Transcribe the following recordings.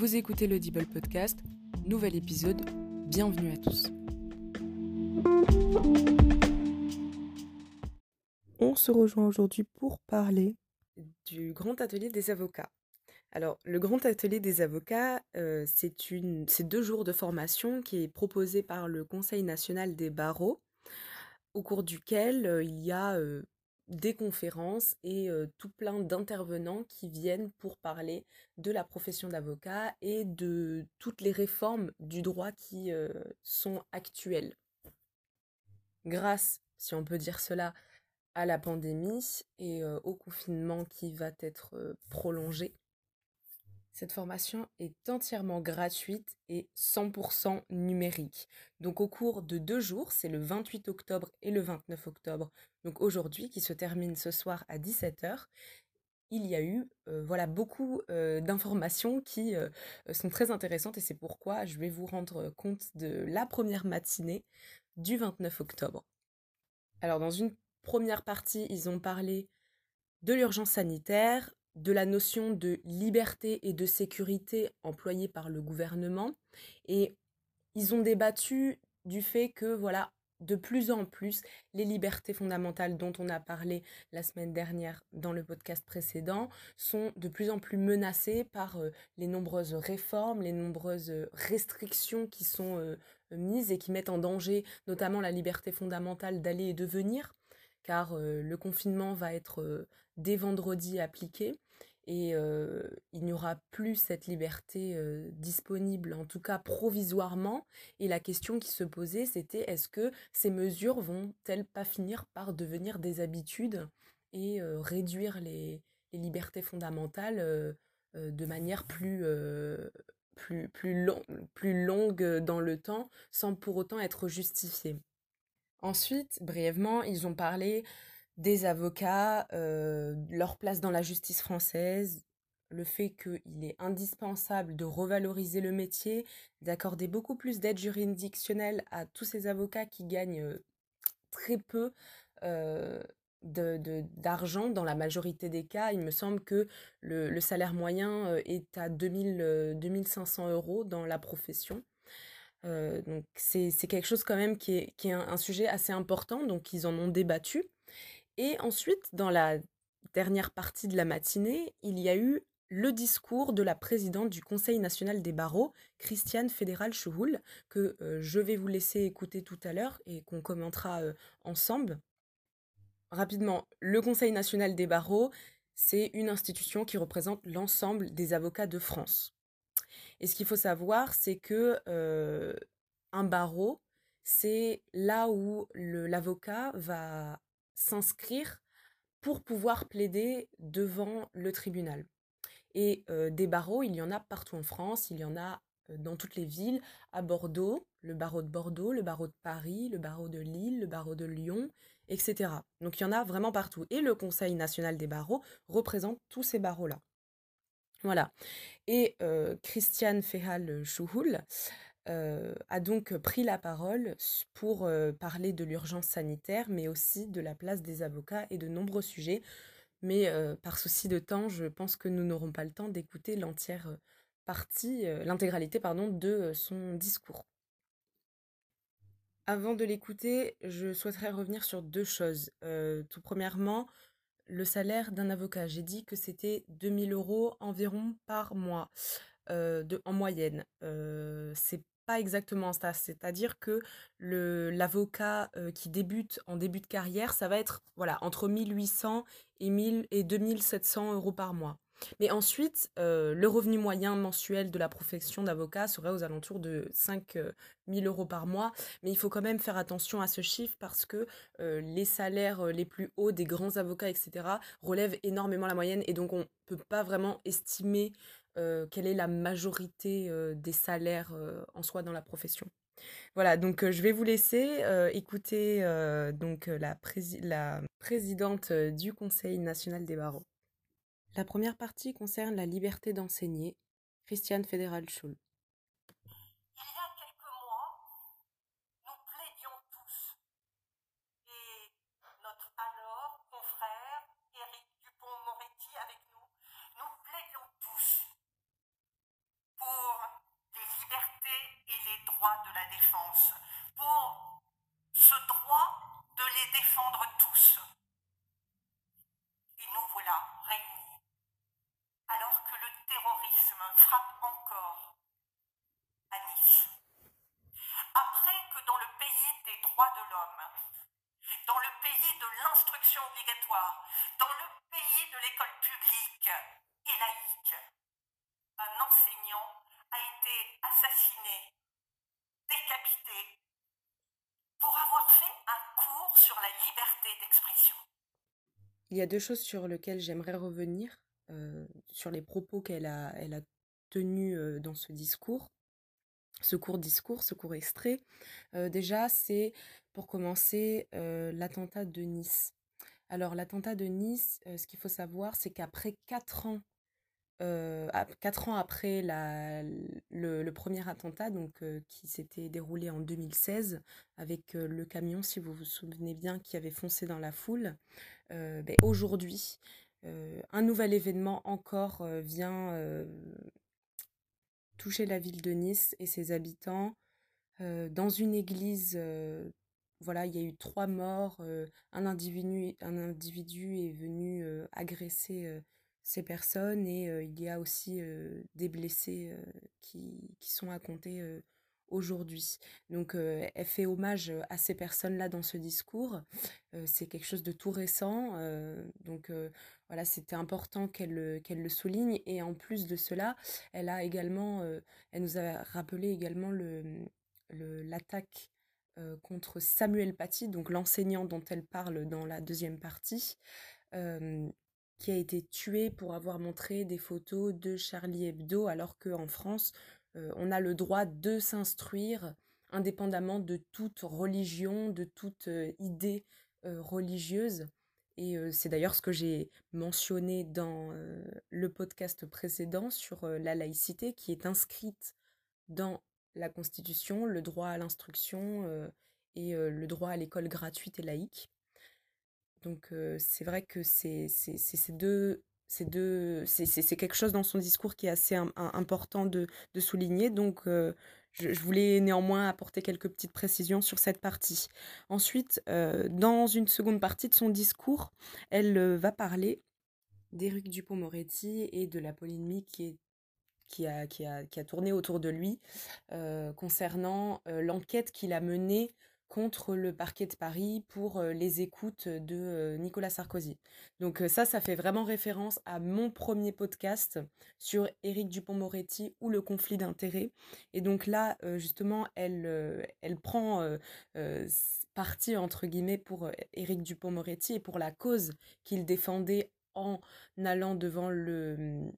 Vous écoutez l'Audible Podcast, nouvel épisode, bienvenue à tous. On se rejoint aujourd'hui pour parler du grand atelier des avocats. Alors, le grand atelier des avocats, euh, c'est deux jours de formation qui est proposé par le Conseil national des barreaux, au cours duquel euh, il y a euh, des conférences et tout plein d'intervenants qui viennent pour parler de la profession d'avocat et de toutes les réformes du droit qui sont actuelles. Grâce, si on peut dire cela, à la pandémie et au confinement qui va être prolongé, cette formation est entièrement gratuite et 100% numérique. Donc au cours de deux jours, c'est le 28 octobre et le 29 octobre, donc aujourd'hui qui se termine ce soir à 17h, il y a eu euh, voilà beaucoup euh, d'informations qui euh, sont très intéressantes et c'est pourquoi je vais vous rendre compte de la première matinée du 29 octobre. Alors dans une première partie, ils ont parlé de l'urgence sanitaire, de la notion de liberté et de sécurité employée par le gouvernement. Et ils ont débattu du fait que voilà de plus en plus les libertés fondamentales dont on a parlé la semaine dernière dans le podcast précédent sont de plus en plus menacées par euh, les nombreuses réformes, les nombreuses restrictions qui sont euh, mises et qui mettent en danger notamment la liberté fondamentale d'aller et de venir car euh, le confinement va être euh, dès vendredi appliqué et euh, il n'y aura plus cette liberté disponible, en tout cas provisoirement. Et la question qui se posait, c'était est-ce que ces mesures vont-elles pas finir par devenir des habitudes et réduire les, libertés fondamentales de manière plus, longue dans le temps, sans pour autant être justifiée Ensuite, brièvement, ils ont parlé des avocats, euh, leur place dans la justice française, le fait qu'il est indispensable de revaloriser le métier, d'accorder beaucoup plus d'aide juridictionnelle à tous ces avocats qui gagnent euh, très peu euh, d'argent dans la majorité des cas. Il me semble que le, salaire moyen est à 2000, 2500 euros dans la profession. Euh, donc c'est quelque chose quand même qui est, qui est un, sujet assez important, donc ils en ont débattu. Et ensuite, dans la dernière partie de la matinée, il y a eu le discours de la présidente du Conseil national des barreaux, Christiane Fédéral Chouhoul, que euh, je vais vous laisser écouter tout à l'heure et qu'on commentera euh, ensemble. Rapidement, le Conseil national des barreaux, c'est une institution qui représente l'ensemble des avocats de France. Et ce qu'il faut savoir, c'est que un barreau, c'est là où l'avocat va s'inscrire pour pouvoir plaider devant le tribunal. Et des barreaux, il y en a partout en France, il y en a dans toutes les villes, à Bordeaux, le barreau de Bordeaux, le barreau de Paris, le barreau de Lille, le barreau de Lyon, etc. Donc il y en a vraiment partout. Et le Conseil national des barreaux représente tous ces barreaux-là. Voilà. Et Christiane Fehal Chouhoul a donc pris la parole pour parler de l'urgence sanitaire, mais aussi de la place des avocats et de nombreux sujets. Mais par souci de temps, je pense que nous n'aurons pas le temps d'écouter l'entière partie, l'intégralité pardon, de son discours. Avant de l'écouter, je souhaiterais revenir sur deux choses. tout premièrement, le salaire d'un avocat. J'ai dit que c'était 2000 euros environ par mois euh, en moyenne. Euh, c'est pas exactement ça. C'est-à-dire que l'avocat euh, qui débute en début de carrière, ça va être voilà entre 1800 et, 1000, et 2700 euros par mois. Mais ensuite, euh, le revenu moyen mensuel de la profession d'avocat serait aux alentours de 5 000 euros par mois. Mais il faut quand même faire attention à ce chiffre parce que euh, les salaires euh, les plus hauts des grands avocats, etc., relèvent énormément la moyenne et donc on ne peut pas vraiment estimer quelle est la majorité des salaires en soi dans la profession. Voilà, donc je vais vous laisser écouter donc la présidente du Conseil national des barreaux. La première partie concerne la liberté d'enseigner, Christiane Fédéral Schul. Il y a quelques mois, nous plaidions tous, et notre alors confrère Éric Dupont-Moretti avec nous, nous plaidions tous pour territoire, dans le pays de l'école publique et laïque, un a été assassiné, décapité, pour avoir fait un cours sur la liberté d'expression. Il y a deux choses sur lesquelles j'aimerais revenir, euh, sur les propos qu'elle a, elle a tenus euh, dans ce discours, ce court discours, ce court extrait. Euh, déjà, c'est pour commencer l'attentat de Nice. Alors l'attentat de Nice, ce qu'il faut savoir, c'est qu'après quatre ans quatre ans après la, le, premier attentat, donc qui s'était déroulé en 2016 avec le camion, si vous vous souvenez bien, qui avait foncé dans la foule, ben, aujourd'hui, un nouvel événement encore vient toucher la ville de Nice et ses habitants. dans une église, voilà, il y a eu trois morts. un, individu, un individu est venu agresser ces personnes et il y a aussi des blessés qui, qui, sont à compter aujourd'hui. Donc elle fait hommage à ces personnes-là dans ce discours. c'est quelque chose de tout récent. donc voilà, c'était important qu'elle qu'elle le souligne. Et en plus de cela, elle a également, elle nous a rappelé également le l'attaque contre Samuel Paty, donc l'enseignant dont elle parle dans la deuxième partie, qui a été tué pour avoir montré des photos de Charlie Hebdo, alors qu'en France, euh, on a le droit de s'instruire indépendamment de toute religion, de toute euh, idée euh, religieuse. Et c'est d'ailleurs ce que j'ai mentionné dans le podcast précédent sur la laïcité, qui est inscrite dans la Constitution, le droit à l'instruction et le droit à l'école gratuite et laïque. Donc c'est vrai que c'est ces deux quelque chose dans son discours qui est assez important de, de, souligner. Donc je, je, voulais néanmoins apporter quelques petites précisions sur cette partie. Ensuite, dans une seconde partie de son discours, elle va parler d'Éric Dupont-Moretti et de la polémique qui est qui a, qui, a, qui a tourné autour de lui concernant l'enquête qu'il a menée contre le parquet de Paris pour les écoutes de Nicolas Sarkozy. Donc ça, ça fait vraiment référence à mon premier podcast sur Éric Dupont-Moretti ou le conflit d'intérêts. Et donc là, justement, elle, elle prend parti, entre guillemets, pour Éric Dupont-Moretti et pour la cause qu'il défendait en allant devant le,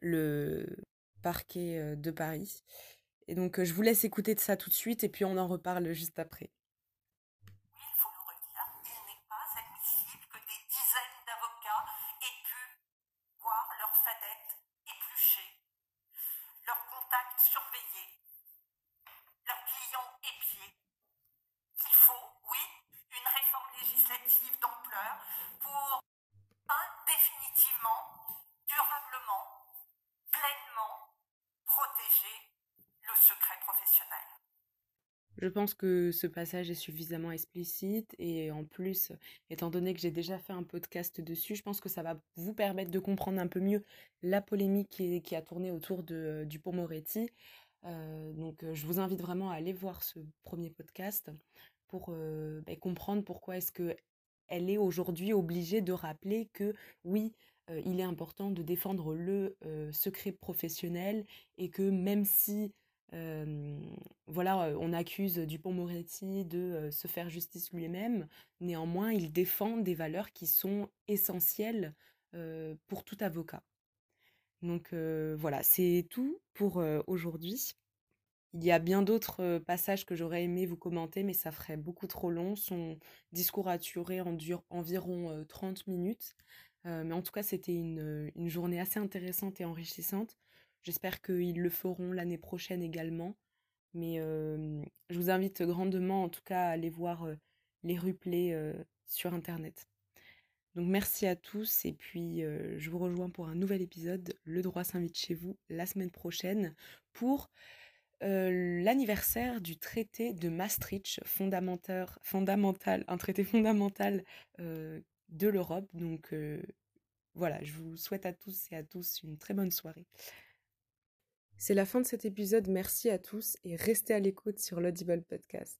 le parquet de Paris. Et donc, euh, je vous laisse écouter de ça tout de suite et puis on en reparle juste après. Secret professionnel. Je pense que ce passage est suffisamment explicite et en plus, étant donné que j'ai déjà fait un podcast dessus, je pense que ça va vous permettre de comprendre un peu mieux la polémique qui, a tourné autour de, du pont Moretti. Euh, donc je vous invite vraiment à aller voir ce premier podcast pour euh, ben, comprendre pourquoi est-ce que elle est aujourd'hui obligée de rappeler que oui, euh, il est important de défendre le secret professionnel et que même si voilà, on accuse Dupont-Moretti de se faire justice lui-même. Néanmoins, il défend des valeurs qui sont essentielles pour tout avocat. Donc voilà, c'est tout pour aujourd'hui. Il y a bien d'autres passages que j'aurais aimé vous commenter, mais ça ferait beaucoup trop long. Son discours a duré en environ 30 minutes. mais en tout cas, c'était une journée assez intéressante et enrichissante. J'espère qu'ils le feront l'année prochaine également. Mais je vous invite grandement en tout cas à aller voir les replays sur Internet. Donc merci à tous et puis je vous rejoins pour un nouvel épisode. Le droit s'invite chez vous la semaine prochaine pour l'anniversaire du traité de Maastricht, fondamental un traité fondamental de l'Europe. Donc voilà, je vous souhaite à tous et à tous une très bonne soirée. C'est la fin de cet épisode, merci à tous et restez à l'écoute sur l'Audible Podcast.